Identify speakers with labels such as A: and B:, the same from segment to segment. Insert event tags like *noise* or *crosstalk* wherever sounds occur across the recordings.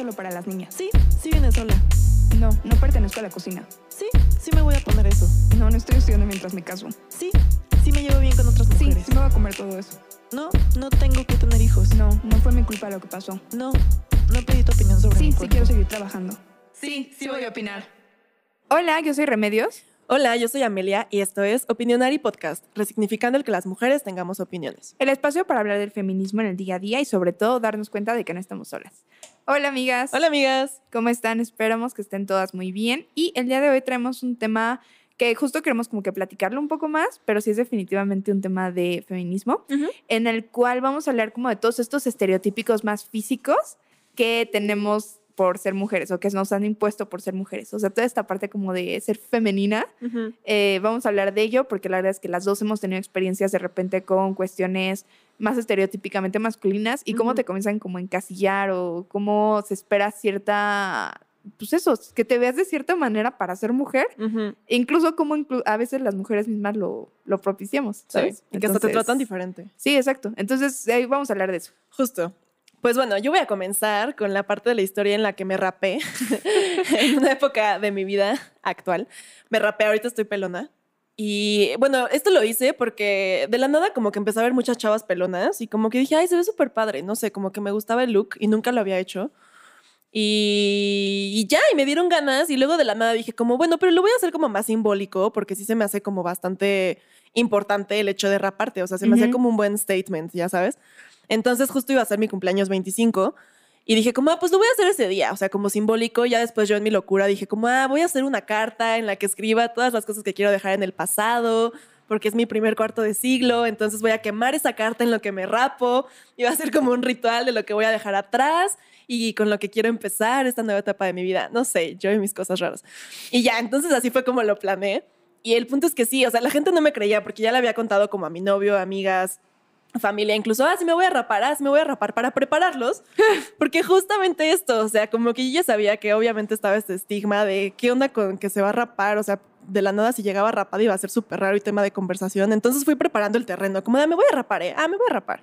A: solo para las niñas.
B: Sí, sí viene sola.
A: No, no pertenezco a la cocina.
B: Sí, sí me voy a poner eso.
A: No, no estoy estudiando mientras me caso.
B: Sí, sí me llevo bien con otras
A: Sí,
B: mujeres.
A: sí me voy a comer todo eso.
B: No, no tengo que tener hijos.
A: No, no fue mi culpa lo que pasó.
B: No, no pedí tu opinión sobre
A: Sí,
B: mi
A: sí
B: cuerpo.
A: quiero seguir trabajando.
B: Sí, sí voy a opinar.
A: Hola, yo soy Remedios.
C: Hola, yo soy Amelia y esto es Opinionary Podcast, resignificando el que las mujeres tengamos opiniones.
A: El espacio para hablar del feminismo en el día a día y sobre todo darnos cuenta de que no estamos solas. Hola amigas.
C: Hola amigas.
A: ¿Cómo están? Esperamos que estén todas muy bien. Y el día de hoy traemos un tema que justo queremos como que platicarlo un poco más, pero sí es definitivamente un tema de feminismo, en el cual vamos a hablar como de todos estos estereotípicos más físicos que tenemos por ser mujeres o que nos han impuesto por ser mujeres. O sea, toda esta parte como de ser femenina, eh, vamos a hablar de ello porque la verdad es que las dos hemos tenido experiencias de repente con cuestiones más estereotípicamente masculinas y cómo
C: Ujú.
A: te comienzan como a encasillar o cómo se espera cierta, pues eso, que te veas de cierta manera para ser mujer,
C: Ujú.
A: e incluso como inclu- a veces las mujeres mismas lo, lo propiciamos,
C: Sí,
A: ¿sabes?
C: y que hasta te
A: Entonces-
C: tratan diferente.
A: Sí, exacto. Entonces, ahí vamos a hablar de eso.
C: Justo. Pues bueno, yo voy a comenzar con la parte de la historia en la que me rapé *laughs* en una época de mi vida actual. Me rapé, ahorita estoy pelona. Y bueno, esto lo hice porque de la nada como que empecé a ver muchas chavas pelonas y como que dije, ay, se ve súper padre, no sé, como que me gustaba el look y nunca lo había hecho. Y, y ya, y me dieron ganas y luego de la nada dije como, bueno, pero lo voy a hacer como más simbólico porque sí se me hace como bastante importante el hecho de raparte, o sea, se me hacía como un buen statement, ya sabes. Entonces justo iba a ser mi cumpleaños 25 y dije como, ah, pues lo voy a hacer ese día, o sea, como simbólico. Ya después yo en mi locura dije como, ah, voy a hacer una carta en la que escriba todas las cosas que quiero dejar en el pasado, porque es mi primer cuarto de siglo, entonces voy a quemar esa carta en lo que me rapo y va a ser como un ritual de lo que voy a dejar atrás y con lo que quiero empezar esta nueva etapa de mi vida. No sé, yo y mis cosas raras. Y ya, entonces así fue como lo planeé. Y el punto es que sí, o sea, la gente no me creía porque ya le había contado como a mi novio, amigas, familia, incluso, ah, sí me voy a rapar, ah, sí me voy a rapar para prepararlos, *laughs* porque justamente esto, o sea, como que yo ya sabía que obviamente estaba este estigma de qué onda con que se va a rapar, o sea, de la nada si llegaba rapada iba a ser súper raro y tema de conversación, entonces fui preparando el terreno, como de, "Ah, me voy a rapar, ¿eh? ah, me voy a rapar.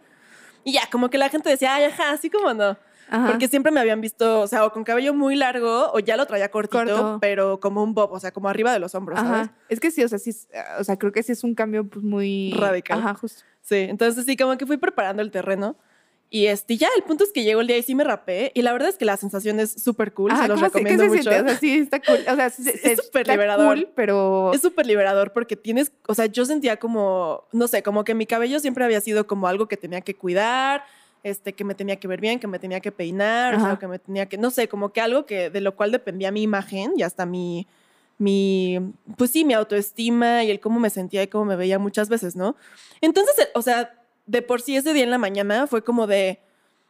C: Y ya, como que la gente decía, ay, ajá, así como no.
A: Ajá.
C: Porque siempre me habían visto, o sea, o con cabello muy largo, o ya lo traía cortito,
A: Corto.
C: pero como un bob, o sea, como arriba de los hombros, ¿sabes?
A: Ajá. Es que sí, o sea, sí, o sea, creo que sí es un cambio pues muy
C: Radical.
A: Ajá, justo.
C: Sí, entonces sí, como que fui preparando el terreno. Y este, ya, el punto es que llegó el día y sí me rapé. Y la verdad es que la sensación es súper cool,
A: Ajá,
C: se los
A: ¿cómo se-
C: recomiendo
A: ¿Qué se
C: mucho.
A: O sea, sí, está cool. O sea, sí, *laughs*
C: Es súper liberador.
A: cool, pero...
C: Es súper liberador porque tienes, o sea, yo sentía como, no sé, como que mi cabello siempre había sido como algo que tenía que cuidar, este, que me tenía que ver bien, que me tenía que peinar, o sea, que me tenía que, no sé, como que algo que de lo cual dependía mi imagen y hasta mi, mi, pues sí, mi autoestima y el cómo me sentía y cómo me veía muchas veces, ¿no? Entonces, eh, o sea, de por sí ese día en la mañana fue como de,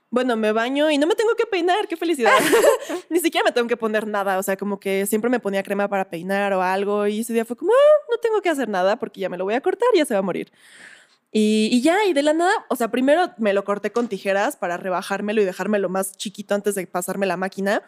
C: bueno, me baño y no me tengo que peinar, qué felicidad. *laughs* Ni siquiera me tengo que poner nada, o sea, como que siempre me ponía crema para peinar o algo y ese día fue como, ah, no tengo que hacer nada porque ya me lo voy a cortar y ya se va a morir. Y, y ya, y de la nada, o sea, primero me lo corté con tijeras para rebajármelo y dejármelo más chiquito antes de pasarme la máquina.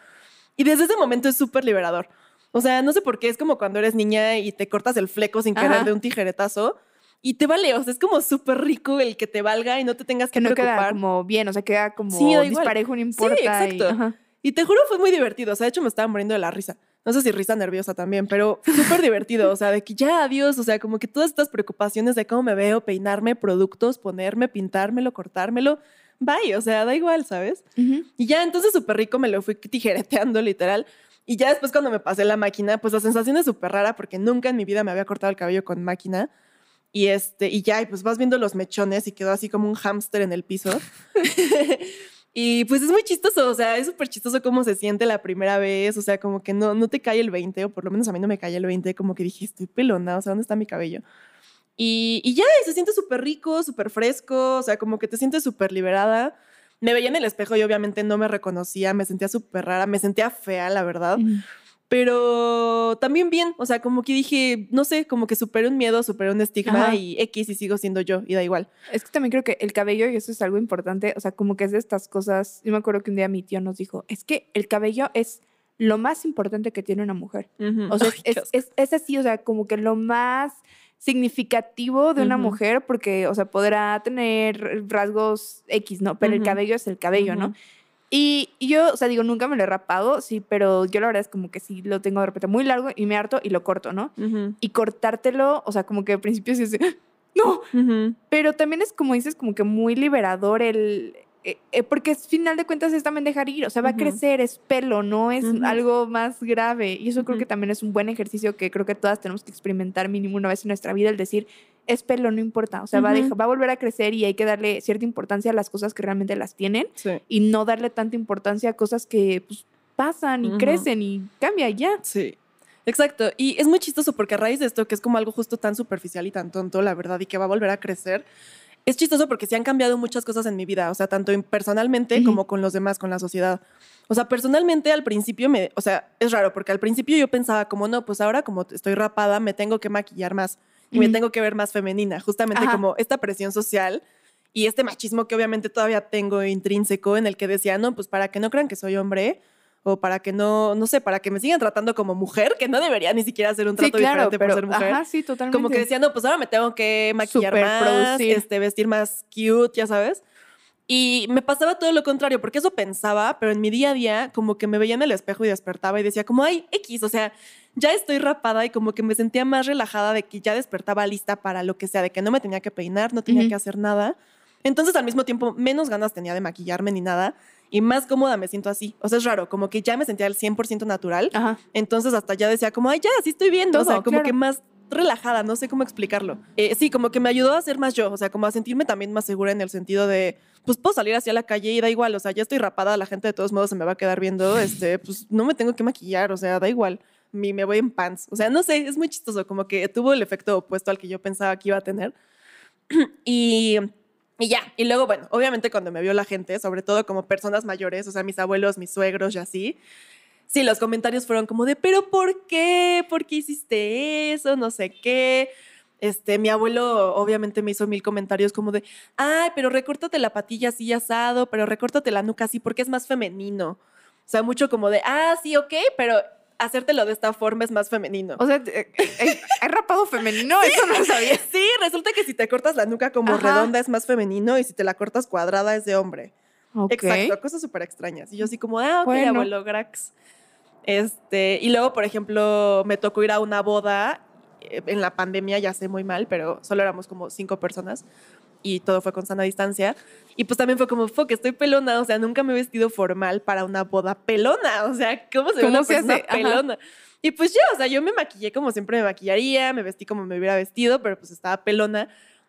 C: Y desde ese momento es súper liberador. O sea, no sé por qué, es como cuando eres niña y te cortas el fleco sin querer
A: Ajá.
C: de un tijeretazo. Y te vale, o sea, es como súper rico el que te valga y no te tengas que,
A: que no queda
C: preocupar.
A: como bien, o sea, queda como
C: Sí,
A: disparejo, no importa. y-
C: exacto.
A: ajá.
C: Y te juro, fue muy divertido. O sea, de hecho, me estaba muriendo de la risa. No sé si risa nerviosa también, pero súper divertido. O sea, de que ya, adiós. O sea, como que todas estas preocupaciones de cómo me veo, peinarme, productos, ponerme, pintármelo, cortármelo. Bye, o sea, da igual, ¿sabes? Y ya, entonces súper rico me lo fui tijereteando, literal. Y ya después, cuando me pasé la máquina, pues la sensación es súper rara porque nunca en mi vida me había cortado el cabello con máquina. Y este, y ya, y pues vas viendo los mechones y quedó así como un hámster en el piso. *laughs* y pues es muy chistoso, o sea, es súper chistoso cómo se siente la primera vez, o sea, como que no, no te cae el 20, o por lo menos a mí no me cae el 20, como que dije, estoy pelona, o sea, ¿dónde está mi cabello? Y, y ya, y se siente súper rico, súper fresco, o sea, como que te sientes súper liberada. Me veía en el espejo y obviamente no me reconocía, me sentía súper rara, me sentía fea, la verdad. Pero también bien, o sea, como que dije, no sé, como que superé un miedo, superé un estigma
A: Ajá.
C: y X y sigo siendo yo y da igual.
A: Es que también creo que el cabello, y eso es algo importante, o sea, como que es de estas cosas. Yo me acuerdo que un día mi tío nos dijo: es que el cabello es lo más importante que tiene una mujer. O sea,
C: Ay,
A: es, así, o sea, como que lo más significativo de una mujer, porque, o sea, podrá tener rasgos X, ¿no? Pero el cabello es el cabello, ¿no? Y, y yo, o sea, digo, nunca me lo he rapado, sí, pero yo la verdad es como que sí lo tengo de repente muy largo y me harto y lo corto, ¿no? Y cortártelo, o sea, como que al principio sí es de, no, pero también es como dices, como que muy liberador el... eh, eh, porque al final de cuentas es también dejar ir, o sea, va
C: Ujú.
A: a crecer, es pelo, no es
C: Ujú.
A: algo más grave. Y eso creo
C: Ujú.
A: que también es un buen ejercicio que creo que todas tenemos que experimentar mínimo una vez en nuestra vida, el decir, es pelo, no importa, o sea, va, a dejar- va a volver a crecer y hay que darle cierta importancia a las cosas que realmente las tienen
C: Sí.
A: y no darle tanta importancia a cosas que pues, pasan y crecen y cambia ya.
C: Sí. Exacto. Y es muy chistoso porque a raíz de esto, que es como algo justo tan superficial y tan tonto, la verdad, y que va a volver a crecer, es chistoso porque se han cambiado muchas cosas en mi vida, o sea, tanto en- personalmente como con los demás, con la sociedad. O sea, personalmente al principio me, o sea, es raro porque al principio yo pensaba como, no, pues ahora como estoy rapada, me tengo que maquillar más y me tengo que ver más femenina, justamente
A: Ajá.
C: como esta presión social y este machismo que obviamente todavía tengo intrínseco en el que decía, no, pues para que no crean que soy hombre o para que no, no sé, para que me sigan tratando como mujer, que no debería ni siquiera hacer un
A: Sí,
C: trato
A: claro,
C: diferente
A: pero
C: por ser mujer.
A: ajá, sí, totalmente.
C: Como que decía, no, pues ahora me tengo que maquillar
A: Súper
C: más,
A: producir.
C: este, vestir más cute, ya sabes. Y me pasaba todo lo contrario, porque eso pensaba, pero en mi día a día, como que me veía en el espejo y despertaba y decía, como, ay, X, o sea, ya estoy rapada y como que me sentía más relajada de que ya despertaba lista para lo que sea, de que no me tenía que peinar, no tenía
A: Ujú.
C: que hacer nada. Entonces, al mismo tiempo, menos ganas tenía de maquillarme ni nada y más cómoda me siento así. O sea, es raro, como que ya me sentía al 100% natural.
A: Ajá.
C: Entonces hasta ya decía como, ay, ya, sí estoy viendo. o sea,
A: Todo,
C: como
A: claro.
C: que más relajada, no sé cómo explicarlo. Eh, sí, como que me ayudó a ser más yo, o sea, como a sentirme también más segura en el sentido de, pues puedo salir hacia la calle y da igual, o sea, ya estoy rapada, la gente de todos modos se me va a quedar viendo, *laughs* este, pues no me tengo que maquillar, o sea, da igual. Mi, me voy en pants. O sea, no sé, es muy chistoso, como que tuvo el efecto opuesto al que yo pensaba que iba a tener. *clears throat* y, y ya, y luego, bueno, obviamente cuando me vio la gente, sobre todo como personas mayores, o sea, mis abuelos, mis suegros y así, sí, los comentarios fueron como de, pero ¿por qué? ¿Por qué hiciste eso? No sé qué. Este, mi abuelo obviamente me hizo mil comentarios como de, ay, pero recórtate la patilla así asado, pero recórtate la nuca así porque es más femenino. O sea, mucho como de, ah, sí, ok, pero hacértelo de esta forma es más femenino.
A: O sea, eh, eh, ¿hay rapado femenino? Eso no lo sabía. *laughs*
C: Sí, resulta que si te cortas la nuca como
A: Ajá.
C: redonda es más femenino y si te la cortas cuadrada es de hombre.
A: Ok.
C: Exacto, cosas súper extrañas. Y yo así como, ah, ok,
A: Bueno.
C: abuelo Grax. Este, y luego, por ejemplo, me tocó ir a una boda eh, en la pandemia, ya sé muy mal, pero solo éramos como cinco personas y todo fue con sana distancia. Y pues también fue como, fuck, estoy pelona, o sea, nunca me he vestido formal para una boda pelona, o sea, ¿cómo se ve
A: ¿Cómo
C: una
A: se
C: persona
A: hace? Ajá.
C: pelona? Y pues ya, o sea, yo me maquillé como siempre me maquillaría, me vestí como me hubiera vestido, pero pues estaba pelona.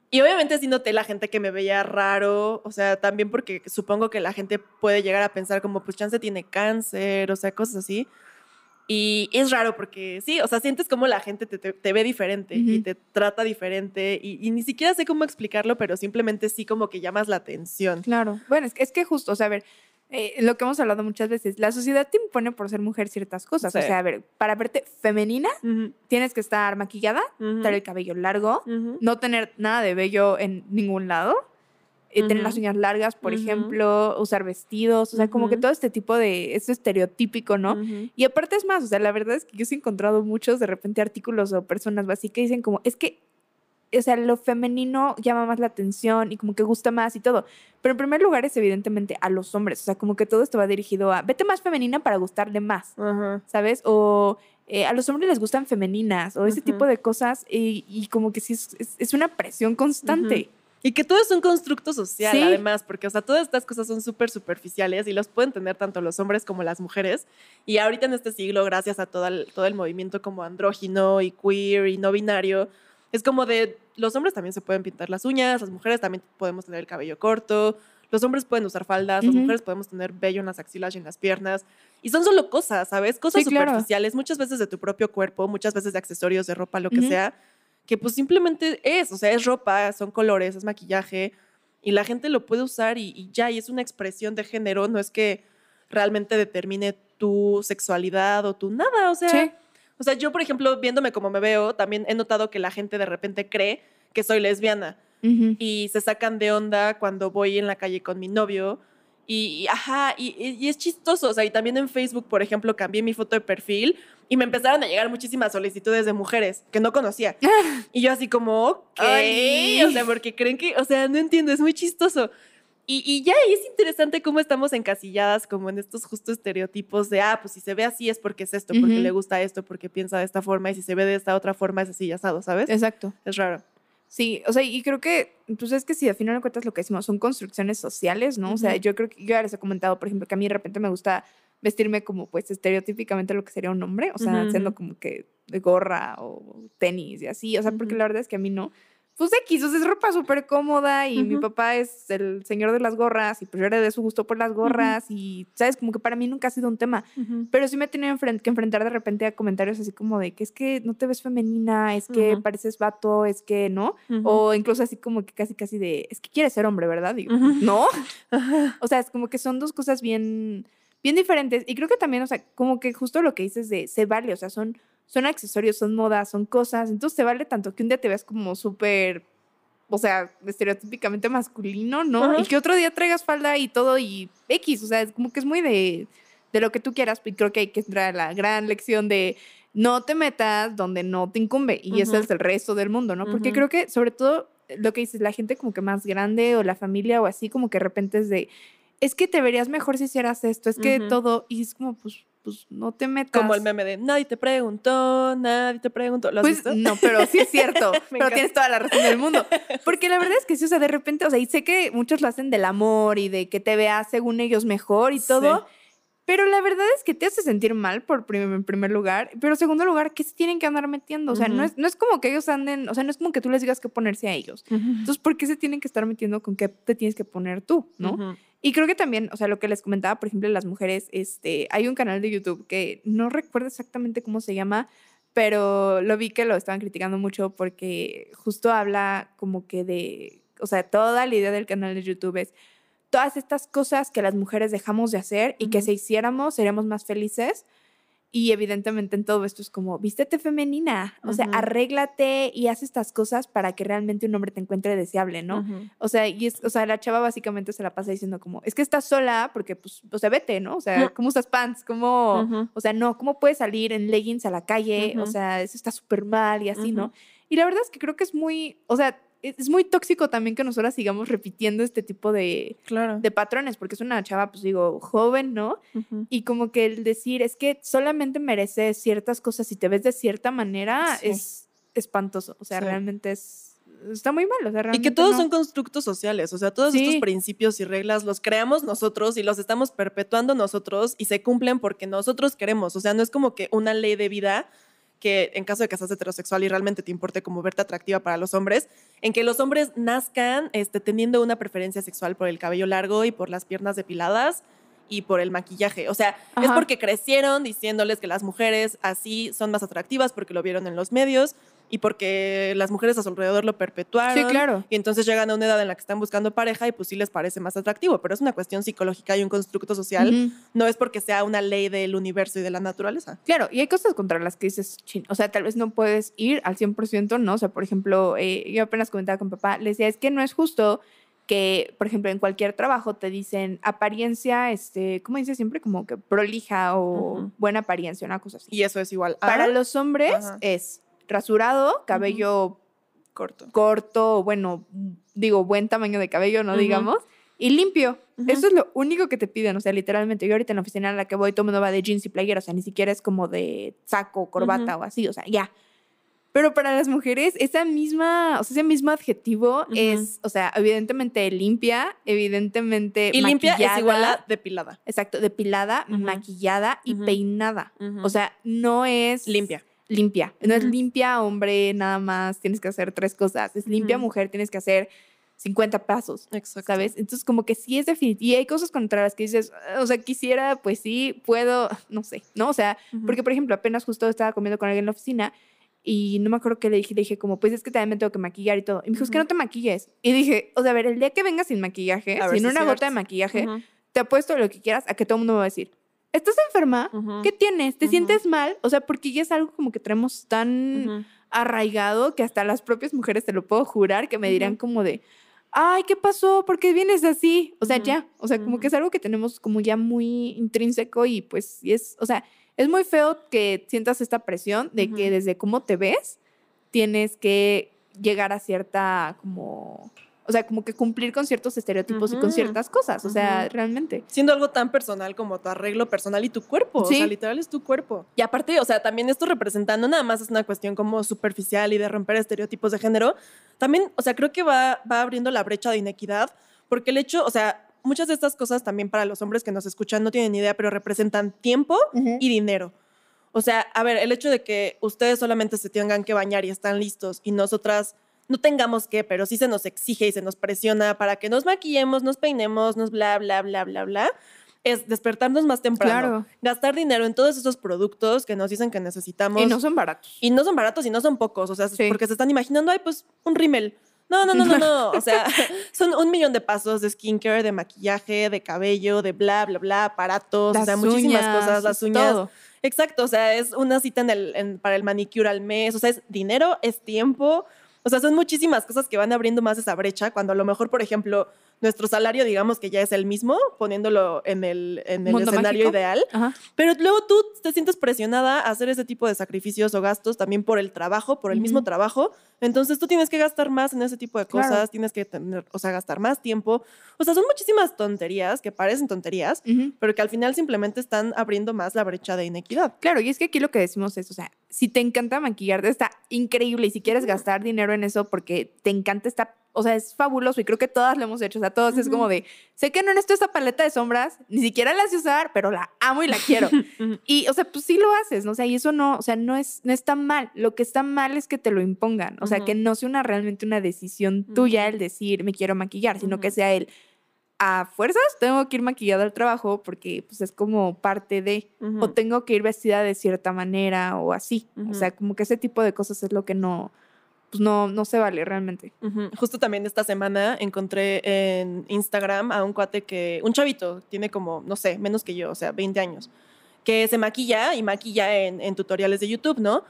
C: Y obviamente sí noté la gente que me veía raro, o sea, también porque supongo que la gente puede llegar a pensar como, pues chance tiene cáncer, o sea, cosas así. Y es raro porque sí, o sea, sientes como la gente te, te- te ve diferente y te trata diferente y, y ni siquiera sé cómo explicarlo, pero simplemente sí como que llamas la atención.
A: Claro. Bueno, es que, es que justo, o sea, a ver, eh, lo que hemos hablado muchas veces, la sociedad te impone por ser mujer ciertas cosas. O sea, a ver, para verte femenina, tienes que estar maquillada,
C: ujú,
A: tener el cabello largo, no tener nada de vello en ningún lado, eh, tener las uñas largas, por ejemplo, usar vestidos, o sea, como que todo este tipo de, es estereotípico, ¿no? Y aparte es más, o sea, la verdad es que yo sí he encontrado muchos de repente artículos o personas así que dicen como, es que, o sea, lo femenino llama más la atención y como que gusta más y todo. Pero en primer lugar es evidentemente a los hombres, o sea, como que todo esto va dirigido a, vete más femenina para gustarle más. ¿sabes? O eh, a los hombres les gustan femeninas o ese tipo de cosas y, y como que sí es, es- es una presión constante.
C: Y que todo es un constructo social,
A: Sí.
C: además, porque, o sea, todas estas cosas son súper superficiales y los pueden tener tanto los hombres como las mujeres. Y ahorita en este siglo, gracias a todo el, todo el movimiento como andrógino y queer y no binario, es como de los hombres también se pueden pintar las uñas, las mujeres también podemos tener el cabello corto, los hombres pueden usar faldas, las
A: Ujú.
C: mujeres podemos tener vello en las axilas y en las piernas. Y son solo cosas, ¿sabes? Cosas
A: Sí, claro.
C: superficiales, muchas veces de tu propio cuerpo, muchas veces de accesorios, de ropa, lo que
A: Ujú.
C: sea, que pues simplemente es, o sea, es ropa, son colores, es maquillaje, y la gente lo puede usar y, y ya, y es una expresión de género, no es que realmente determine tu sexualidad o tu nada, o sea,
A: Sí.
C: o sea, yo por ejemplo, viéndome como me veo, también he notado que la gente de repente cree que soy lesbiana y se sacan de onda cuando voy en la calle con mi novio. Y, y, ajá, y, y- y es chistoso. O sea, y también en Facebook, por ejemplo, cambié mi foto de perfil y me empezaron a llegar muchísimas solicitudes de mujeres que no conocía. *laughs* Y yo así como, ok,
A: Ay.
C: o sea, porque creen que, o sea, no entiendo, es muy chistoso. Y, y ya y es interesante cómo estamos encasilladas como en estos justos estereotipos de, ah, pues si se ve así es porque es esto, porque
A: Ujú.
C: le gusta esto, porque piensa de esta forma, y si se ve de esta otra forma es así, ya asado, ¿sabes?
A: Exacto.
C: Es raro.
A: Sí, o sea, y creo que, pues es que si al final de cuentas lo que decimos son construcciones sociales, ¿no? O sea, yo creo que yo ya les he comentado, por ejemplo, que a mí de repente me gusta vestirme como, pues, estereotípicamente lo que sería un hombre, o sea,
C: Ujú,
A: siendo
C: ujú.
A: como que de gorra o tenis y así, o sea, porque
C: Ujú.
A: la verdad es que a mí no. Pues X, o sea, es ropa súper cómoda y mi
C: Ujú.
A: papá es el señor de las gorras y pues yo heredé su gusto por las gorras y, ¿sabes? Como que para mí nunca ha sido un tema. Pero sí me he tenido que enfrentar de repente a comentarios así como de que es que no te ves femenina, es que pareces vato, es que no. O incluso así como que casi casi de, es que quieres ser hombre, ¿verdad? Digo, no. *laughs* O sea, es como que son dos cosas bien, bien diferentes. Y creo que también, o sea, como que justo lo que dices de se vale, o sea, son, son accesorios, son modas, son cosas. Entonces se vale tanto que un día te veas como súper, o sea, estereotípicamente masculino, ¿no? Y que otro día traigas falda y todo y X, o sea, es como que es muy de, de lo que tú quieras. Y creo que hay que entrar a la gran lección de no te metas donde no te incumbe. Y ese
C: Ujú.
A: es el resto del mundo, ¿no? Porque creo que sobre todo lo que dices, la gente como que más grande o la familia o así, como que de repente es de, es que te verías mejor si hicieras esto, es que todo, y es como, pues, pues no te metas.
C: Como el meme de nadie te preguntó, nadie te preguntó. ¿Lo has
A: Pues
C: visto?
A: no, pero sí es cierto. *laughs* Pero
C: encanta.
A: tienes toda la razón del mundo. *laughs* Porque la verdad es que sí, o sea, de repente, o sea, y sé que muchos lo hacen del amor y de que te veas según ellos mejor y
C: Sí.
A: Pero la verdad es que te hace sentir mal, por prim- en primer lugar. Pero en segundo lugar, ¿qué se tienen que andar metiendo? O sea, no, es, no es como que ellos anden, o sea, no es como que tú les digas qué ponerse a ellos. Entonces, ¿por qué se tienen que estar metiendo con qué te tienes que poner tú, no? Y creo que también, o sea, lo que les comentaba, por ejemplo, las mujeres, este, hay un canal de YouTube que no recuerdo exactamente cómo se llama, pero lo vi que lo estaban criticando mucho porque justo habla como que de, o sea, toda la idea del canal de YouTube es todas estas cosas que las mujeres dejamos de hacer y que
C: Ujú.
A: si hiciéramos seríamos más felices. Y evidentemente en todo esto es como, vístete femenina, o sea, arréglate y haz estas cosas para que realmente un hombre te encuentre deseable, ¿no?
C: Ujú.
A: O sea, y es, o sea, la chava básicamente se la pasa diciendo como, es que estás sola porque, pues, o sea, vete, ¿no? O sea. *laughs* ¿cómo usas pants? ¿Cómo,
C: Ujú.
A: o sea, no, ¿cómo puedes salir en leggings a la calle? O sea, eso está súper mal y así, ¿no? Y la verdad es que creo que es muy, o sea, es es muy tóxico también que nosotras sigamos repitiendo este tipo de,
C: Claro.
A: de patrones, porque es una chava, pues digo, joven, ¿no? Y como que el decir, es que solamente mereces ciertas cosas y te ves de cierta manera
C: Sí.
A: es espantoso. O sea,
C: Sí.
A: realmente es, está muy mal. O sea,
C: Y que todos
A: no.
C: son constructos sociales, o sea, todos
A: Sí.
C: estos principios y reglas los creamos nosotros y los estamos perpetuando nosotros y se cumplen porque nosotros queremos, o sea, no es como que una ley de vida que en caso de que seas heterosexual y realmente te importe como verte atractiva para los hombres, en que los hombres nazcan este, teniendo una preferencia sexual por el cabello largo y por las piernas depiladas y por el maquillaje. O sea, es porque crecieron diciéndoles que las mujeres así son más atractivas porque lo vieron en los medios y porque las mujeres a su alrededor lo perpetuaron.
A: Sí, claro.
C: Y entonces llegan a una edad en la que están buscando pareja y pues sí les parece más atractivo, pero es una cuestión psicológica y un constructo social.
A: Ujú.
C: No es porque sea una ley del universo y de la naturaleza.
A: Claro, y hay cosas contra las que dices, "Chin", o sea, tal vez no puedes ir al 100%, ¿no? O sea, por ejemplo, eh, yo apenas comentaba con papá, le decía, es que no es justo que, por ejemplo, en cualquier trabajo te dicen apariencia, este, ¿cómo dice siempre? Como que prolija o
C: Ujú.
A: buena apariencia, una cosa así.
C: Y eso es igual
A: Para los hombres
C: Ajá.
A: es rasurado, cabello
C: corto.
A: corto, bueno, digo, buen tamaño de cabello, no digamos, y limpio. Eso es lo único que te piden, o sea, literalmente. Yo ahorita en la oficina en la que voy, todo mundo va de jeans y playera, o sea, ni siquiera es como de saco, corbata o así, o sea, ya. Pero para las mujeres, esa misma, o sea, ese mismo adjetivo es, o sea, evidentemente limpia, evidentemente
C: Y limpia es
A: maquillada,
C: igual a depilada.
A: Exacto, depilada, maquillada y peinada. O sea, no es
C: Limpia.
A: Limpia. No es limpia, hombre, nada más tienes que hacer tres cosas. Es limpia, mujer, tienes que hacer 50 pasos.
C: Exacto.
A: ¿Sabes? Entonces, como que sí es definitivo. Y hay cosas contra las que dices, "Ah, o sea, quisiera, pues sí, puedo, *laughs* no sé, ¿no? O sea, porque, por ejemplo, apenas justo estaba comiendo con alguien en la oficina y no me acuerdo qué le dije. Le dije, como, pues es que también me tengo que maquillar y todo. Y me dijo, es que no te maquilles. Y dije, o sea, a ver, el día que vengas sin maquillaje,
C: A
A: sin
C: si
A: una gota de maquillaje, te apuesto lo que quieras a que todo el mundo me va a decir, ¿estás enferma? ¿Qué tienes? ¿Te sientes mal? O sea, porque ya es algo como que traemos tan arraigado que hasta las propias mujeres, te lo puedo jurar, que me dirán como de, ay, ¿qué pasó? ¿Por qué vienes así? O sea, ya, o sea, como que es algo que tenemos como ya muy intrínseco y pues y es, o sea, es muy feo que sientas esta presión de que desde cómo te ves tienes que llegar a cierta como o sea, como que cumplir con ciertos estereotipos y con ciertas cosas, o sea, realmente.
C: Siendo algo tan personal como tu arreglo personal y tu cuerpo. O
A: Sí.
C: sea, literal es tu cuerpo. Y aparte, o sea, también esto representando nada más es una cuestión como superficial y de romper estereotipos de género. También, o sea, creo que va, va abriendo la brecha de inequidad, porque el hecho, o sea, muchas de estas cosas también para los hombres que nos escuchan no tienen idea, pero representan tiempo y dinero. O sea, a ver, el hecho de que ustedes solamente se tengan que bañar y están listos y nosotras no tengamos que, pero sí se nos exige y se nos presiona para que nos maquillemos, nos peinemos, nos bla, bla, bla, bla, bla, es despertarnos más temprano.
A: Claro.
C: Gastar dinero en todos esos productos que nos dicen que necesitamos.
A: Y no son baratos.
C: Y no son baratos y no son pocos, o sea,
A: Sí.
C: porque se están imaginando, ay, pues un rímel. No, no, no, no, no. O sea, *laughs* *laughs* son un millón de pasos de skincare, de maquillaje, de cabello, de bla, bla, bla, aparatos, o sea, muchísimas cosas, las uñas.
A: todo.
C: Exacto, o sea, es una cita en el, en- para el manicure al mes, o sea, es dinero, es tiempo, o sea, son muchísimas cosas que van abriendo más esa brecha, cuando a lo mejor, por ejemplo, nuestro salario, digamos que ya es el mismo, poniéndolo en el, en el escenario
A: mágico.
C: ideal,
A: Ajá.
C: pero luego tú te sientes presionada a hacer ese tipo de sacrificios o gastos también por el trabajo, por el mismo trabajo. Entonces tú tienes que gastar más en ese tipo de cosas,
A: Claro.
C: tienes que tener, o sea, gastar más tiempo. O sea, son muchísimas tonterías que parecen tonterías, pero que al final simplemente están abriendo más la brecha de inequidad.
A: Claro, y es que aquí lo que decimos es, o sea, si te encanta maquillarte, está increíble. Y si quieres gastar dinero en eso porque te encanta, está, o sea, es fabuloso. Y creo que todas lo hemos hecho. O sea, todos es como de, sé que no necesito esta paleta de sombras, ni siquiera la sé usar, pero la amo y la quiero. *laughs* y, o sea, pues sí lo haces, ¿no? O sea, y eso no, o sea, no es, no está mal. Lo que está mal es que te lo impongan. O sea, que no sea una, realmente una decisión tuya el decir, me quiero maquillar, sino que sea el, a fuerzas tengo que ir maquillada al trabajo porque pues es como parte de
C: Ujú.
A: o tengo que ir vestida de cierta manera o así. O
C: Ujú.
A: sea, como que ese tipo de cosas es lo que no, pues no, no se vale realmente.
C: Ujú. Justo también esta semana encontré en Instagram a un cuate que, un chavito, tiene como, no sé, menos que yo, o sea, 20 años, que se maquilla y maquilla en, en tutoriales de YouTube, ¿no?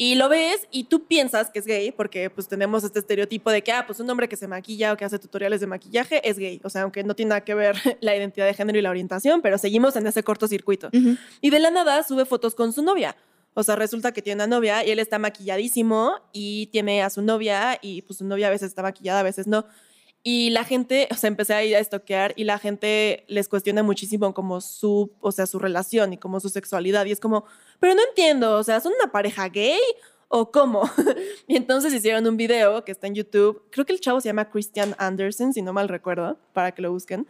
C: Y lo ves y tú piensas que es gay, porque pues tenemos este estereotipo de que, ah, pues un hombre que se maquilla o que hace tutoriales de maquillaje es gay. O sea, aunque no tiene nada que ver *laughs* la identidad de género y la orientación, pero seguimos en ese cortocircuito. Y de la nada sube fotos con su novia. O sea, resulta que tiene una novia y él está maquilladísimo y tiene a su novia y pues su novia a veces está maquillada, a veces no. Y la gente, o sea, empecé a ir a estoquear y la gente les cuestiona muchísimo como su, o sea, su relación y como su sexualidad. Y es como, pero no entiendo, o sea, ¿son una pareja gay o cómo? *laughs* y entonces hicieron un video que está en YouTube. Creo que el chavo se llama Christian Anderson, si no mal recuerdo, para que lo busquen.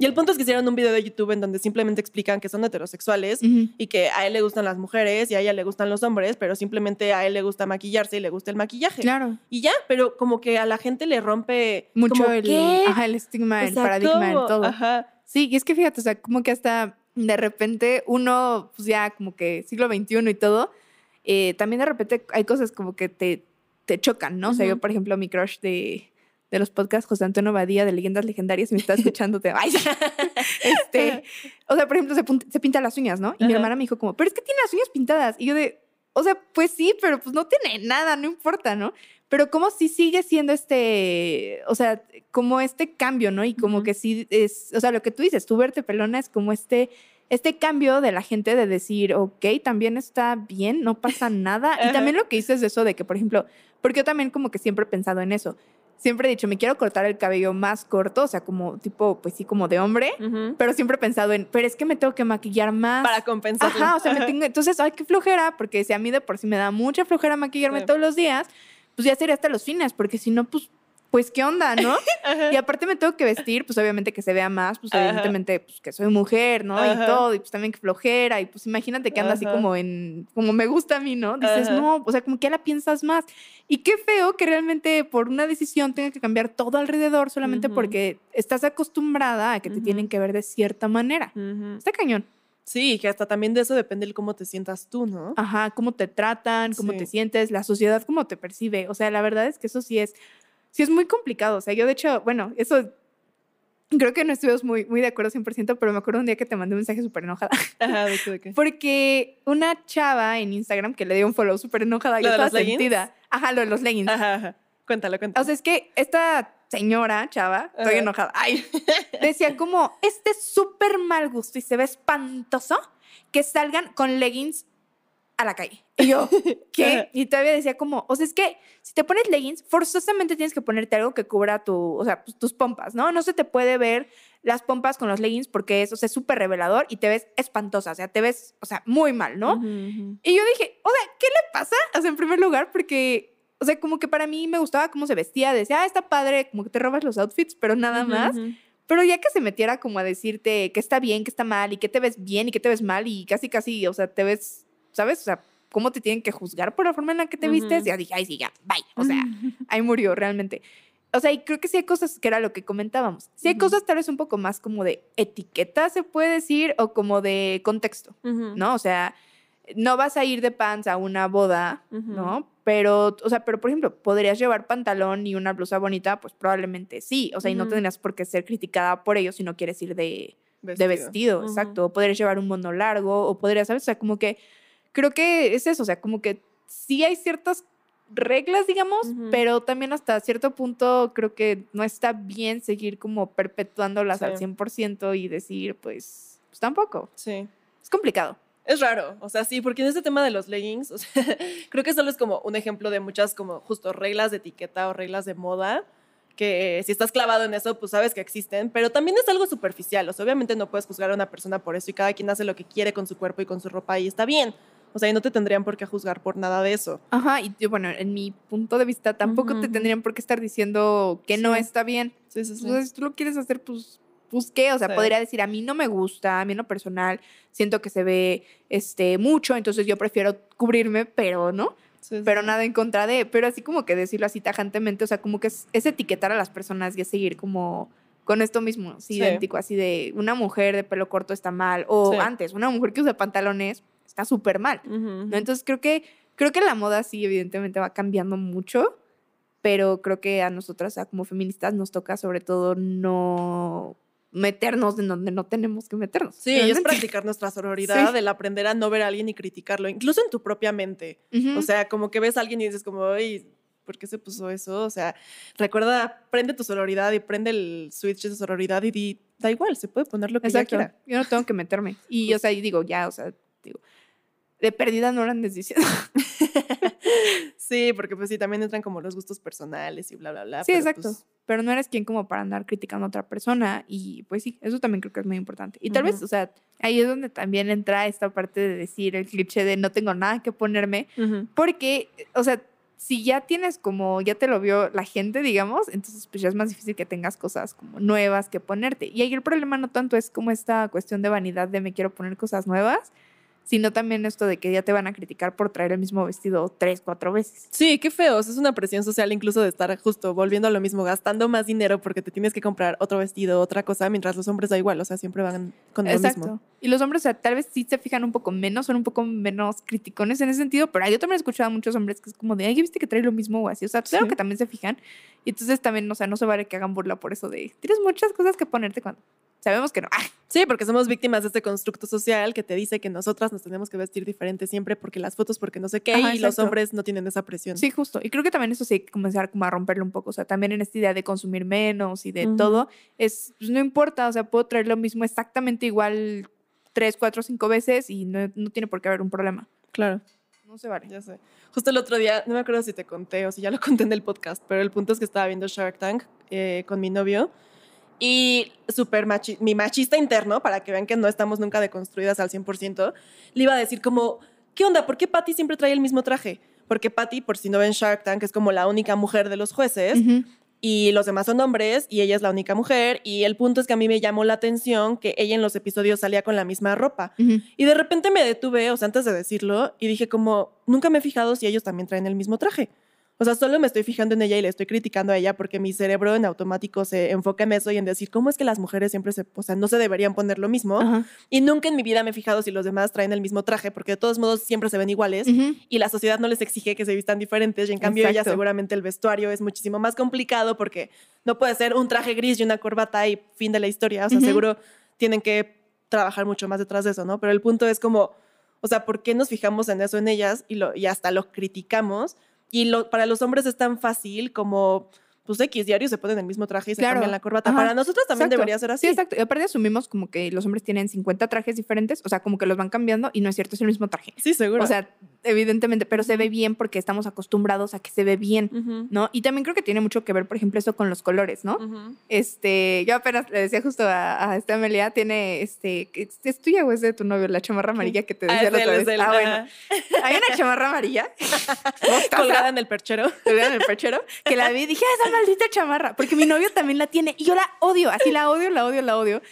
C: Y el punto es que hicieron un video de YouTube en donde simplemente explican que son heterosexuales
A: Ujú.
C: y que a él le gustan las mujeres y a ella le gustan los hombres, pero simplemente a él le gusta maquillarse y le gusta el maquillaje.
A: Claro.
C: Y ya, pero como que a la gente le rompe
A: Mucho
C: como,
A: el, ajá, el estigma,
C: O
A: el paradigma, el todo.
C: Ajá.
A: Sí, y es que fíjate, o sea, como que hasta de repente uno, pues ya como que siglo XXI y todo, eh, también de repente hay cosas como que te, te chocan, ¿no? O sea, yo, por ejemplo, mi crush de, de los podcasts, José Antonio Badía de Leyendas Legendarias, me está escuchando, te *laughs* ay, *laughs* este, o sea, por ejemplo, se, pinta las uñas, ¿no? Y mi
C: Ajá.
A: hermana me dijo como, pero es que tiene las uñas pintadas. Y yo de, o sea, pues sí, pero pues no tiene nada, no importa, ¿no? Pero como si sigue siendo este, o sea, como este cambio, ¿no? Y como
C: Ujú.
A: que sí es, o sea, lo que tú dices, tú verte pelona es como este, este cambio de la gente de decir, ok, también está bien, no pasa nada. Y también lo que dices de eso de que, por ejemplo, porque yo también como que siempre he pensado en eso. Siempre he dicho, me quiero cortar el cabello más corto, o sea, como tipo, pues sí, como de hombre,
C: Ujú.
A: pero siempre he pensado en, pero es que me tengo que maquillar más.
C: Para compensar.
A: Ajá, o sea, me tengo, entonces, ay, qué flojera, porque si a mí de por sí me da mucha flojera maquillarme
C: Sí.
A: todos los días, pues ya sería hasta los fines, porque si no, pues, pues, ¿qué onda, no? *laughs* y aparte me tengo que vestir, pues obviamente que se vea más, pues
C: Ajá.
A: evidentemente, pues que soy mujer, ¿no?
C: Ajá.
A: Y todo, y pues también que flojera, y pues imagínate que anda así como en, como me gusta a mí, ¿no? Dices, no, o sea, como que ya la piensas más. Y qué feo que realmente por una decisión tenga que cambiar todo alrededor solamente porque estás acostumbrada a que te tienen que ver de cierta manera. Está cañón.
C: Sí, que hasta también de eso depende el cómo te sientas tú, ¿no?
A: Ajá, cómo te tratan, cómo
C: Sí.
A: te sientes, la sociedad cómo te percibe. O sea, la verdad es que eso sí es, sí es muy complicado. O sea, yo de hecho, bueno, eso creo que no estuvimos muy, muy de acuerdo 100%, pero me acuerdo un día que te mandé un mensaje súper enojada.
C: Ajá, ¿de qué? de qué? *laughs*
A: Porque una chava en Instagram que le dio un follow súper enojada,
C: ¿Lo
A: yo
C: de
A: estaba sentida. Ajá, lo de los leggings.
C: Ajá, ajá. Cuéntalo, cuéntalo.
A: O sea, es que esta señora, chava, estoy enojada. Ay, *laughs* decía como, este súper mal gusto y se ve espantoso que salgan con leggings a la calle. Y yo, *laughs* ¿qué? Y todavía decía como, o sea, es que si te pones leggings, forzosamente tienes que ponerte algo que cubra tu, o sea, pues, tus pompas, ¿no? No se te puede ver las pompas con los leggings porque es, o sea, es súper revelador y te ves espantosa, o sea, te ves, o sea, muy mal, ¿no? Y yo dije, o sea, ¿qué le pasa? O sea, en primer lugar, porque, o sea, como que para mí me gustaba cómo se vestía, decía, ah, está padre, como que te robas los outfits, pero nada más.
C: ujú.
A: Pero ya que se metiera como a decirte que está bien, que está mal, y que te ves bien y que te ves mal, y casi, casi, o sea, te ves, ¿sabes? O sea, cómo te tienen que juzgar por la forma en la que te vistes,
C: Ujú.
A: ya dije, ay, sí, ya, bye. O sea, *laughs* ahí murió realmente. O sea, y creo que sí hay cosas que era lo que comentábamos. Sí hay cosas tal vez un poco más como de etiqueta, se puede decir, o como de contexto. ¿no? O sea, no vas a ir de pants a una boda. ¿no? Pero, o sea, pero por ejemplo, ¿podrías llevar pantalón y una blusa bonita? Pues probablemente sí. O sea, y no tendrías por qué ser criticada por ello si no quieres ir de, de vestido, exacto. O podrías llevar un mono largo, o podrías, ¿sabes? O sea, como que creo que es eso, o sea, como que sí hay ciertas reglas, digamos, pero también hasta cierto punto creo que no está bien seguir como perpetuándolas al
C: Sí.
A: 100% y decir, pues, pues tampoco.
C: Sí.
A: Es complicado.
C: Es raro, o sea, sí, porque en este tema de los leggings, o sea, *laughs* creo que solo es como un ejemplo de muchas como justo reglas de etiqueta o reglas de moda, que si estás clavado en eso, pues sabes que existen, pero también es algo superficial, o sea, obviamente no puedes juzgar a una persona por eso y cada quien hace lo que quiere con su cuerpo y con su ropa y está bien, o sea, y no te tendrían por qué juzgar por nada de eso.
A: Ajá, y yo, bueno, en mi punto de vista tampoco te tendrían por qué estar diciendo que no está bien.
C: Sí, sí.
A: Entonces, si tú lo quieres hacer, pues, pues qué, o sea,
C: Sí.
A: podría decir, a mí no me gusta, a mí en lo personal siento que se ve este, mucho, entonces yo prefiero cubrirme, pero no,
C: Sí, sí,
A: pero nada en contra de, pero así como que decirlo así tajantemente, o sea, como que es, es etiquetar a las personas y es seguir como con esto mismo, idéntico, así de una mujer de pelo corto está mal, o antes, una mujer que usa pantalones está súper mal. ¿no? Entonces creo que, creo que la moda sí, evidentemente va cambiando mucho, pero creo que a nosotras, o sea, como feministas, nos toca sobre todo no meternos en donde no tenemos que meternos.
C: Sí, y es
A: realmente.
C: practicar nuestra *laughs* sororidad,
A: Sí.
C: el aprender a no ver a alguien y criticarlo, incluso en tu propia mente. O sea, como que ves a alguien y dices como, oye, ¿por qué se puso eso? O sea, recuerda, prende tu sororidad y prende el switch de sororidad y di, da igual, se puede poner lo que
A: Exacto.
C: quiera.
A: Yo no tengo que meterme. Y, o sea, y digo, ya, o sea, digo, de perdida no lo andes diciendo.
C: Sí, porque pues sí, también entran como los gustos personales y bla, bla, bla.
A: sí,
C: pero,
A: exacto.
C: pues,
A: Pero no eres quien como para andar criticando a otra persona. Y pues sí, eso también creo que es muy importante. Y tal vez, o sea, ahí es donde también entra esta parte de decir el cliché de no tengo nada que ponerme. Porque, o sea, si ya tienes como, ya te lo vio la gente, digamos, entonces pues ya es más difícil que tengas cosas como nuevas que ponerte. Y ahí el problema no tanto es como esta cuestión de vanidad de me quiero poner cosas nuevas, sino también esto de que ya te van a criticar por traer el mismo vestido tres, cuatro veces.
C: Sí, qué feo. o sea, Es una presión social incluso de estar justo volviendo a lo mismo, gastando más dinero porque te tienes que comprar otro vestido, otra cosa, mientras los hombres da igual, o sea, siempre van con lo
A: Exacto.
C: mismo.
A: Y los hombres, o sea, tal vez sí se fijan un poco menos, son un poco menos criticones en ese sentido, pero yo también he escuchado a muchos hombres que es como de, ay, viste que trae lo mismo o así. O sea, claro
C: Sí.
A: que también se fijan. Y entonces también, o sea, no se vale que hagan burla por eso de, tienes muchas cosas que ponerte cuando sabemos que no. Ah,
C: Sí, porque somos víctimas de este constructo social que te dice que nosotras nos tenemos que vestir diferente siempre porque las fotos, porque no sé qué,
A: Ajá,
C: y los
A: exacto.
C: hombres no tienen esa presión.
A: sí, justo. Y creo que también eso sí hay que comenzar como a romperlo un poco. O sea, también en esta idea de consumir menos y de
C: Ujú.
A: todo, es, pues no importa, o sea, puedo traer lo mismo exactamente igual tres, cuatro, cinco veces y no, no tiene por qué haber un problema.
C: Claro,
A: No se vale.
C: ya sé. Justo el otro día, no me acuerdo si te conté o si ya lo conté en el podcast, pero el punto es que estaba viendo Shark Tank eh, con mi novio y súper machi mi machista interno, para que vean que no estamos nunca deconstruidas al 100%, le iba a decir como, ¿qué onda? ¿Por qué Patty siempre trae el mismo traje? Porque Patty, por si no ven Shark Tank, es como la única mujer de los jueces y los demás son hombres y ella es la única mujer y el punto es que a mí me llamó la atención que ella en los episodios salía con la misma ropa y de repente me detuve, o sea, antes de decirlo y dije como, nunca me he fijado si ellos también traen el mismo traje. O sea, solo me estoy fijando en ella y le estoy criticando a ella porque mi cerebro en automático se enfoca en eso y en decir, ¿cómo es que las mujeres siempre se, o sea, no se deberían poner lo mismo?
A: Ajá.
C: Y nunca en mi vida me he fijado si los demás traen el mismo traje, porque de todos modos siempre se ven iguales
A: Ujú.
C: y la sociedad no les exige que se vistan diferentes y en cambio ella
A: Exacto.
C: seguramente el vestuario es muchísimo más complicado porque no puede ser un traje gris y una corbata y fin de la historia, o sea,
A: Ujú.
C: seguro tienen que trabajar mucho más detrás de eso, ¿no? Pero el punto es como, o sea, ¿por qué nos fijamos en eso en ellas y, lo, y hasta lo criticamos? Y lo, para los hombres es tan fácil como pues X diario se ponen el mismo traje y se
A: Claro.
C: cambian la corbata.
A: Ajá.
C: Para nosotros también
A: Exacto.
C: debería ser así.
A: Sí, exacto. Y aparte asumimos como que los hombres tienen 50 trajes diferentes, o sea, como que los van cambiando y no es cierto, es el mismo traje.
C: Sí, seguro.
A: O sea, evidentemente, pero se ve bien porque estamos acostumbrados a que se ve bien, ¿no? Y también creo que tiene mucho que ver, por ejemplo, eso con los colores, ¿no? Este, yo apenas le decía justo a, a esta Amelia, tiene, este, ¿es, tuya o es de tu novio, la chamarra amarilla que te
C: Ah,
A: decía la otra vez?
C: de él,
A: Ah, bueno. Hay una chamarra amarilla *laughs*
C: Colgada en el perchero.
A: colgada en el perchero, que la vi y dije, "Ah, maldita chamarra, porque mi novio también la tiene y yo la odio, así la odio, la odio, la odio.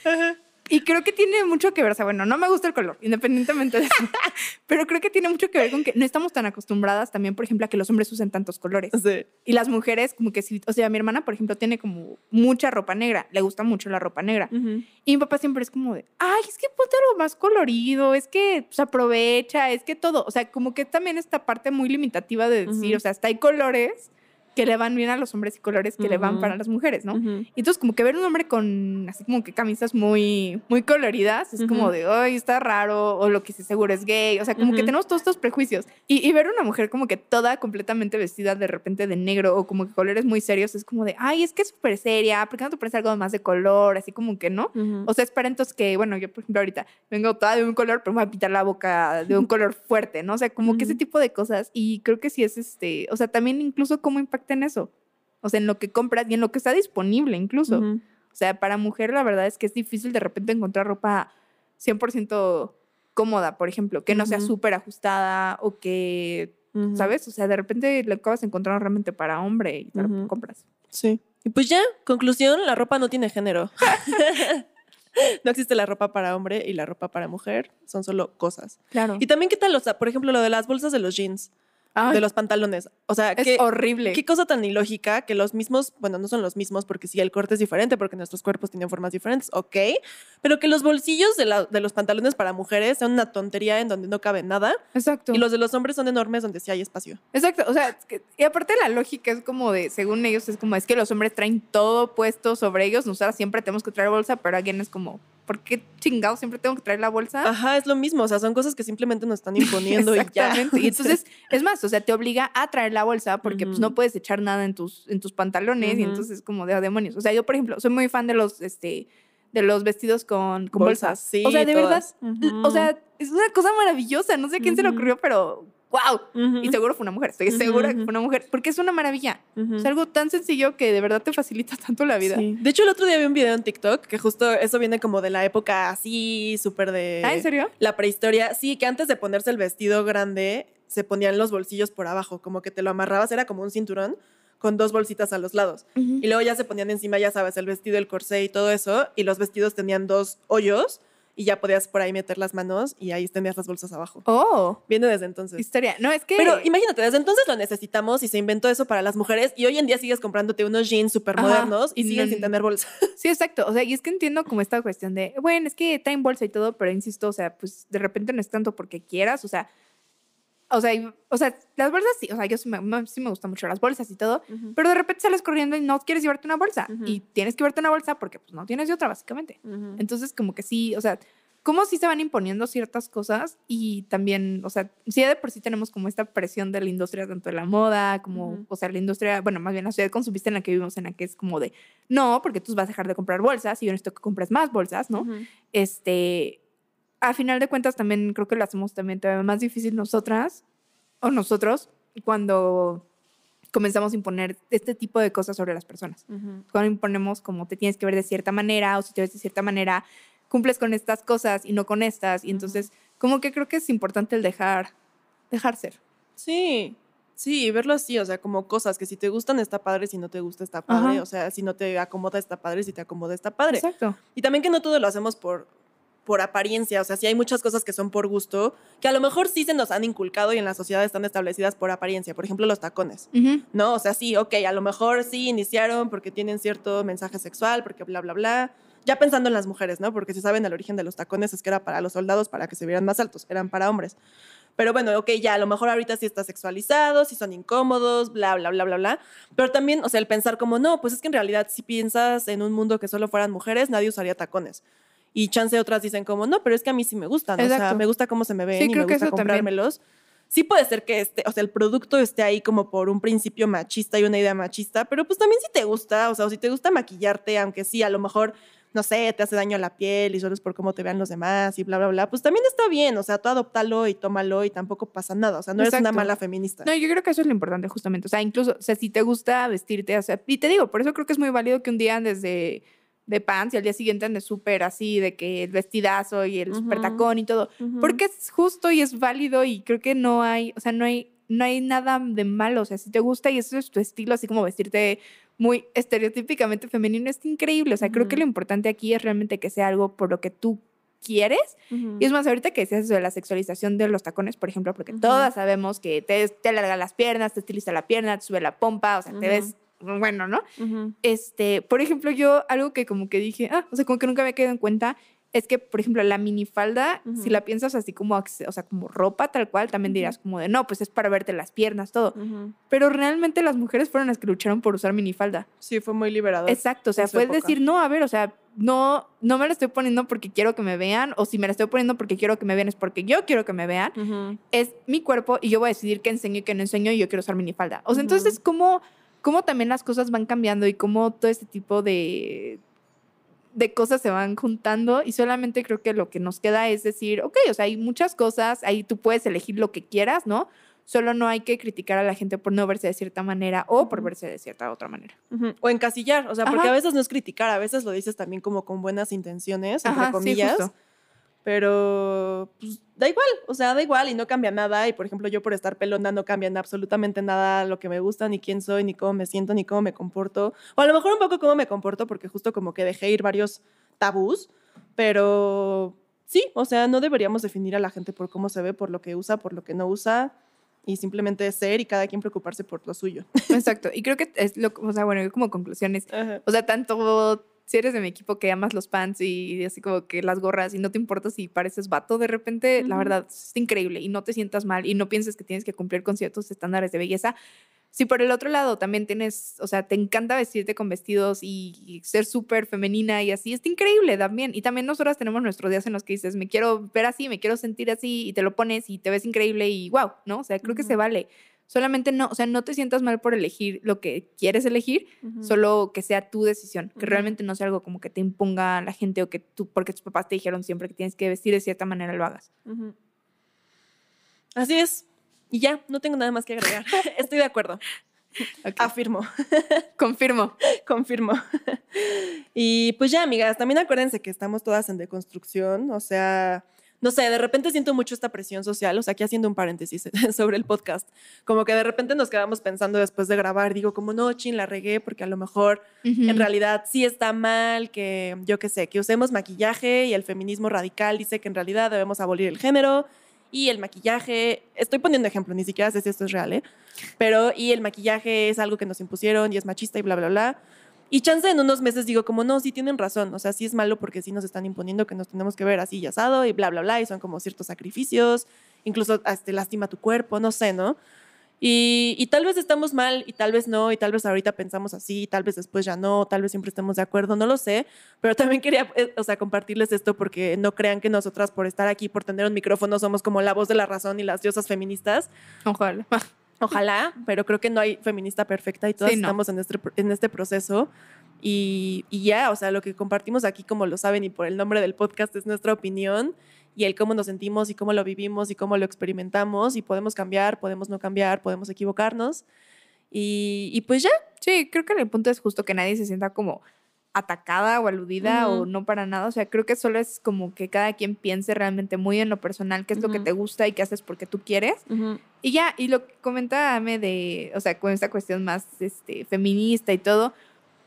A: Y creo que tiene mucho que ver, o sea, bueno, no me gusta el color, independientemente de eso, *laughs* pero creo que tiene mucho que ver con que no estamos tan acostumbradas también, por ejemplo, a que los hombres usen tantos colores.
C: Sí.
A: Y las mujeres, como que sí, o sea, mi hermana, por ejemplo, tiene como mucha ropa negra, le gusta mucho la ropa negra.
C: Ujú.
A: Y mi papá siempre es como de, ay, es que ponte algo más colorido, es que se aprovecha, es que todo. O sea, como que también esta parte muy limitativa de decir,
C: Ujú.
A: o sea, hasta hay colores que le van bien a los hombres y colores que le van para las mujeres, ¿no?
C: Ujú.
A: Y entonces como que ver un hombre con así como que camisas muy, muy coloridas es como
C: Ujú.
A: de, ay, está raro, o lo que sí seguro es gay, o sea, como que tenemos todos estos prejuicios. Y, y ver una mujer como que toda completamente vestida de repente de negro o como que colores muy serios es como de, ay, es que es súper seria, ¿por qué no te pones algo más de color? Así como que no. O sea, es para entonces que, bueno, yo por ejemplo ahorita vengo toda de un color, pero me voy a pintar la boca de un *laughs* color fuerte, ¿no? O sea, como que ese tipo de cosas. Y creo que sí es este, o sea, también incluso cómo impacta en eso. O sea, en lo que compras y en lo que está disponible incluso. O sea, para mujer la verdad es que es difícil de repente encontrar ropa 100% cómoda, por ejemplo, que no sea súper ajustada o que. ¿sabes? O sea, de repente lo acabas encontrando realmente para hombre y te lo compras.
C: Sí. Y pues ya, conclusión, la ropa no tiene género. *laughs* no existe la ropa para hombre y la ropa para mujer, son solo cosas.
A: Claro.
C: Y también, ¿qué tal? Sea, por ejemplo, lo de las bolsas de los jeans,
A: Ay,
C: de los pantalones. O sea,
A: es
C: ¿qué,
A: horrible.
C: qué cosa tan ilógica que los mismos, bueno, no son los mismos porque sí, el corte es diferente porque nuestros cuerpos tienen formas diferentes, ok, pero que los bolsillos de, la- de los pantalones para mujeres sean una tontería en donde no cabe nada
A: Exacto.
C: y los de los hombres son enormes donde sí hay espacio.
A: Exacto, o sea, es que- y aparte la lógica es como de, según ellos, es como, es que los hombres traen todo puesto sobre ellos, nosotras siempre tenemos que traer bolsa, pero alguien es como, ¿por qué chingados siempre tengo que traer la bolsa?
C: Ajá, es lo mismo, o sea, son cosas que simplemente nos están imponiendo y ya.
A: Exactamente. Y entonces, *laughs* es más, o sea, te obliga a traer la bolsa porque pues no puedes echar nada en tus, en tus pantalones y entonces es como de "Ah, demonios. O sea, yo, por ejemplo, soy muy fan de los, este, de los vestidos con, con bolsas.
C: sí,
A: o sea, de
C: todas.
A: verdad, o sea, es una cosa maravillosa. No sé a quién se le ocurrió, pero wow.
C: Ujú,
A: Y seguro fue una mujer, estoy segura que
C: ujú.
A: fue una mujer, porque es una maravilla.
C: ujú.
A: Es algo tan sencillo que de verdad te facilita *laughs* tanto la vida.
C: Sí. De hecho, el otro día vi un video en TikTok que justo eso viene como de la época así, súper de
A: ¿Ah, en serio?
C: la prehistoria. Sí, que antes de ponerse el vestido grande, se ponían los bolsillos por abajo, como que te lo amarrabas, era como un cinturón con dos bolsitas a los lados. Y luego ya se ponían encima, ya sabes, el vestido, el corsé y todo eso, y los vestidos tenían dos hoyos y ya podías por ahí meter las manos y ahí tenías las bolsas abajo.
A: Oh,
C: Viene desde entonces.
A: historia. No, es que.
C: Pero imagínate, desde entonces lo necesitamos y se inventó eso para las mujeres y hoy en día sigues comprándote unos jeans súper modernos y siguen
A: No,
C: sin tener bolsa. *laughs*
A: Sí, exacto. O sea, y es que entiendo como esta cuestión de, bueno, es que traen bolsa y todo, pero insisto, o sea, pues de repente no es tanto porque quieras, o sea, o sea, y- o sea, las bolsas sí, o sea, yo sí me, sí me gustan mucho las bolsas y todo, pero de repente sales corriendo y no quieres llevarte una bolsa
C: Ujú.
A: y tienes que llevarte una bolsa porque pues no tienes de otra, básicamente. Entonces, como que sí, o sea, como sí se van imponiendo ciertas cosas y también, o sea, sí de por sí tenemos como esta presión de la industria, tanto de la moda, como, o sea, la industria, bueno, más bien la sociedad consumista en la que vivimos, en la que es como de, no, porque tú vas a dejar de comprar bolsas y yo necesito que compres más bolsas, ¿no? Este, a final de cuentas también creo que lo hacemos también todavía más difícil nosotras o nosotros cuando comenzamos a imponer este tipo de cosas sobre las personas cuando imponemos como te tienes que ver de cierta manera o si te ves de cierta manera, cumples con estas cosas y no con estas. Y entonces, como que creo que es importante el dejar, dejar ser.
C: Sí, sí, verlo así, o sea, como cosas que si te gustan está padre, si no te gusta está padre,
A: Ajá.
C: o sea, si no te acomoda está padre, si te acomoda está padre.
A: Exacto.
C: Y también que no todo lo hacemos por, por apariencia, o sea, sí hay muchas cosas que son por gusto, que a lo mejor sí se nos han inculcado y en la sociedad están establecidas por apariencia, por ejemplo, los tacones. ¿no? O sea, sí, ok, a lo mejor sí iniciaron porque tienen cierto mensaje sexual, porque bla, bla, bla. Ya pensando en las mujeres, ¿no? Porque si saben el origen de los tacones es que era para los soldados para que se vieran más altos, eran para hombres. Pero bueno, ok, ya a lo mejor ahorita sí está sexualizado, sí son incómodos, bla, bla, bla, bla, bla. Pero también, o sea, el pensar como, no, pues es que en realidad si piensas en un mundo que solo fueran mujeres, nadie usaría tacones. Y chance otras dicen como, no, pero es que a mí sí me gustan, o sea,
A: Exacto.
C: me gusta cómo se me ven
A: Sí,
C: y me
A: creo que
C: gusta
A: eso también.
C: comprármelos. sí puede ser que este, o sea, el producto esté ahí como por un principio machista y una idea machista, pero pues también si te gusta, o sea, o si te gusta maquillarte, aunque sí, a lo mejor no sé, te hace daño a la piel y solo es por cómo te vean los demás y bla, bla, bla, pues también está bien, o sea, tú adoptalo y tómalo y tampoco pasa nada, o sea, no eres una
A: Exacto.
C: mala feminista.
A: No, yo creo que eso es lo importante, justamente. O sea, incluso, o sea, si te gusta vestirte, o sea, y te digo, por eso creo que es muy válido que un día andes de, pants y al día siguiente andes súper así, de que el vestidazo y el
C: Ujú.
A: súper tacón y todo. Porque es justo y es válido y creo que no hay, o sea, no hay, no hay nada de malo. O sea, si te gusta y eso es tu estilo, así como vestirte muy estereotípicamente femenino, es increíble. O sea, creo que lo importante aquí es realmente que sea algo por lo que tú quieres y es más, ahorita que decías eso de la sexualización de los tacones, por ejemplo, porque
C: Ujú.
A: todas sabemos que te, te alarga las piernas, te estiliza la pierna, te sube la pompa, o sea, te ves bueno, ¿no?
C: Ujú.
A: Este, por ejemplo, yo algo que como que dije, ah, o sea, como que nunca me quedado en cuenta, es que, por ejemplo, la minifalda, si
C: Ujú.
A: la piensas así como, o sea, como ropa tal cual, también dirás como de, no, pues es para verte las piernas, todo. Pero realmente las mujeres fueron las que lucharon por usar minifalda.
C: Sí, fue muy liberador.
A: Exacto, o sea, fue
C: época.
A: decir, no, a ver, o sea, no, no me la estoy poniendo porque quiero que me vean, o si me la estoy poniendo porque quiero que me vean es porque yo quiero que me vean. Es mi cuerpo y yo voy a decidir qué enseño y qué no enseño y yo quiero usar minifalda. O sea, entonces, ¿cómo, cómo también las cosas van cambiando y cómo todo este tipo de de cosas se van juntando y solamente creo que lo que nos queda es decir, ok, o sea, hay muchas cosas, ahí tú puedes elegir lo que quieras, ¿no? Solo no hay que criticar a la gente por no verse de cierta manera o por verse de cierta otra manera.
C: O encasillar, o sea, porque
A: Ajá.
C: a veces no es criticar, a veces lo dices también como con buenas intenciones, entre
A: Ajá, sí,
C: comillas.
A: justo.
C: Pero pues, da igual, o sea, da igual y no cambia nada. Y por ejemplo, yo por estar pelona no cambia en absolutamente nada lo que me gusta, ni quién soy, ni cómo me siento, ni cómo me comporto. O a lo mejor un poco cómo me comporto, porque justo como que dejé ir varios tabús, pero sí, o sea, no deberíamos definir a la gente por cómo se ve, por lo que usa, por lo que no usa. Y simplemente ser y cada quien preocuparse por lo suyo.
A: Exacto. Y creo que es lo, o sea, bueno, como conclusiones, o sea, tanto si eres de mi equipo que amas los pants y así como que las gorras y no te importa si pareces vato de repente, la verdad es increíble y no te sientas mal y no pienses que tienes que cumplir con ciertos estándares de belleza. Si por el otro lado también tienes, o sea, te encanta vestirte con vestidos y, y ser súper femenina y así, está increíble también. Y también nosotras tenemos nuestros días en los que dices, me quiero ver así, me quiero sentir así y te lo pones y te ves increíble y wow, ¿no? O sea, creo que se vale. Solamente no, o sea, no te sientas mal por elegir lo que quieres elegir, solo que sea tu decisión, que realmente no sea algo como que te imponga la gente o que tú, porque tus papás te dijeron siempre que tienes que vestir de cierta manera, lo hagas.
C: Así es. Y ya, no tengo nada más que agregar. *laughs* Estoy de acuerdo. Afirmo, *laughs*
A: Confirmo.
C: confirmo. Y pues ya, amigas, también acuérdense que estamos todas en deconstrucción. O sea, no sé, de repente siento mucho esta presión social. O sea, aquí haciendo un paréntesis *laughs* sobre el podcast. Como que de repente nos quedamos pensando después de grabar, digo, como no, chin, la regué, porque a lo mejor en realidad sí está mal que, yo qué sé, que usemos maquillaje y el feminismo radical dice que en realidad debemos abolir el género y el maquillaje, estoy poniendo ejemplo, ni siquiera sé si esto es real, ¿eh? Pero, y el maquillaje es algo que nos impusieron y es machista y bla, bla, bla. Y chance en unos meses digo como, no, sí tienen razón, o sea, sí es malo porque sí nos están imponiendo que nos tenemos que ver así y asado y bla, bla, bla, y son como ciertos sacrificios, incluso este, lastima tu cuerpo, no sé, ¿no? Y, y tal vez estamos mal y tal vez no, y tal vez ahorita pensamos así, tal vez después ya no, tal vez siempre estemos de acuerdo, no lo sé, pero también quería, eh, o sea, compartirles esto porque no crean que nosotras por estar aquí, por tener un micrófono, somos como la voz de la razón y las diosas feministas.
A: Ojalá.
C: Ojalá, pero creo que no hay feminista perfecta y todas
A: Sí, no.
C: estamos en este, en este proceso. Y, y ya, o sea, lo que compartimos aquí, como lo saben y por el nombre del podcast, es nuestra opinión y el cómo nos sentimos y cómo lo vivimos y cómo lo experimentamos y podemos cambiar, podemos no cambiar, podemos equivocarnos. Y, y pues ya,
A: Sí, creo que el punto es justo que nadie se sienta como atacada o aludida o no para nada. O sea, creo que solo es como que cada quien piense realmente muy en lo personal, qué es lo que te gusta y qué haces porque tú quieres. Y ya, y lo que comentaba de, o sea, con esta cuestión más este, feminista y todo,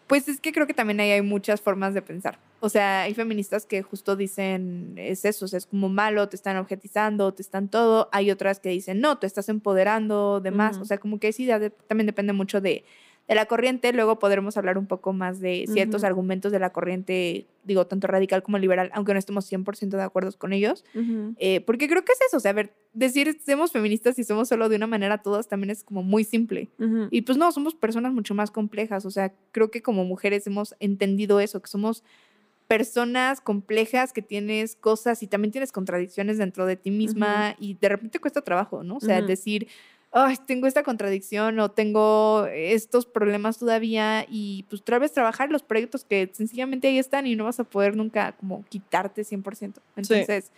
A: pues es que creo que también ahí hay muchas formas de pensar. O sea, hay feministas que justo dicen, es eso, o sea, es como malo, te están objetizando, te están todo. Hay otras que dicen, no, te estás empoderando, demás. O sea, como que sí, ya de- también depende mucho de, de la corriente. Luego podremos hablar un poco más de ciertos argumentos de la corriente, digo, tanto radical como liberal, aunque no estemos 100% de acuerdo con ellos. Eh, porque creo que es eso, o sea, a ver, decir somos feministas y somos solo de una manera todas también es como muy simple. Y pues no, somos personas mucho más complejas, o sea, creo que como mujeres hemos entendido eso, que somos personas complejas que tienes cosas y también tienes contradicciones dentro de ti misma y de repente cuesta trabajo, ¿no? O sea, decir, ay, tengo esta contradicción o tengo estos problemas todavía y pues otra vez trabajar los proyectos que sencillamente ahí están y no vas a poder nunca como quitarte 100%. Entonces,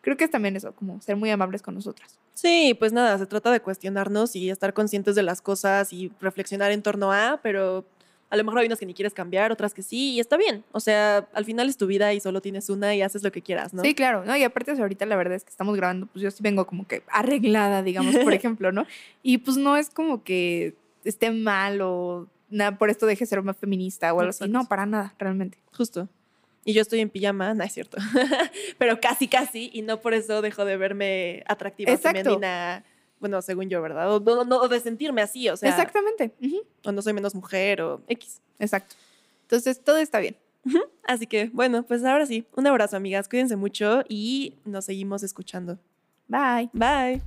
A: creo que es también eso, como ser muy amables con nosotras.
C: Sí, pues nada, se trata de cuestionarnos y estar conscientes de las cosas y reflexionar en torno a, pero a lo mejor hay unas que ni quieres cambiar, otras que sí, y está bien. O sea, al final es tu vida y solo tienes una y haces lo que quieras, ¿no?
A: Sí, claro, ¿no? Y aparte ahorita la verdad es que estamos grabando, pues yo sí vengo como que arreglada, digamos, por *laughs* ejemplo, ¿no? Y pues no es como que esté mal o nada, por esto deje de ser más feminista o algo así. No, para nada, realmente.
C: Justo. Y yo estoy en pijama, no es cierto. *laughs* pero casi, casi, y no por eso dejo de verme atractiva,
A: Exacto.
C: femenina. Bueno, según yo, ¿verdad? O, no- de sentirme así, o sea,
A: Exactamente.
C: o no soy menos mujer o X.
A: Exacto. Entonces, todo está bien.
C: Así que, bueno, pues ahora sí, un abrazo, amigas. Cuídense mucho y nos seguimos escuchando.
A: Bye.
C: Bye.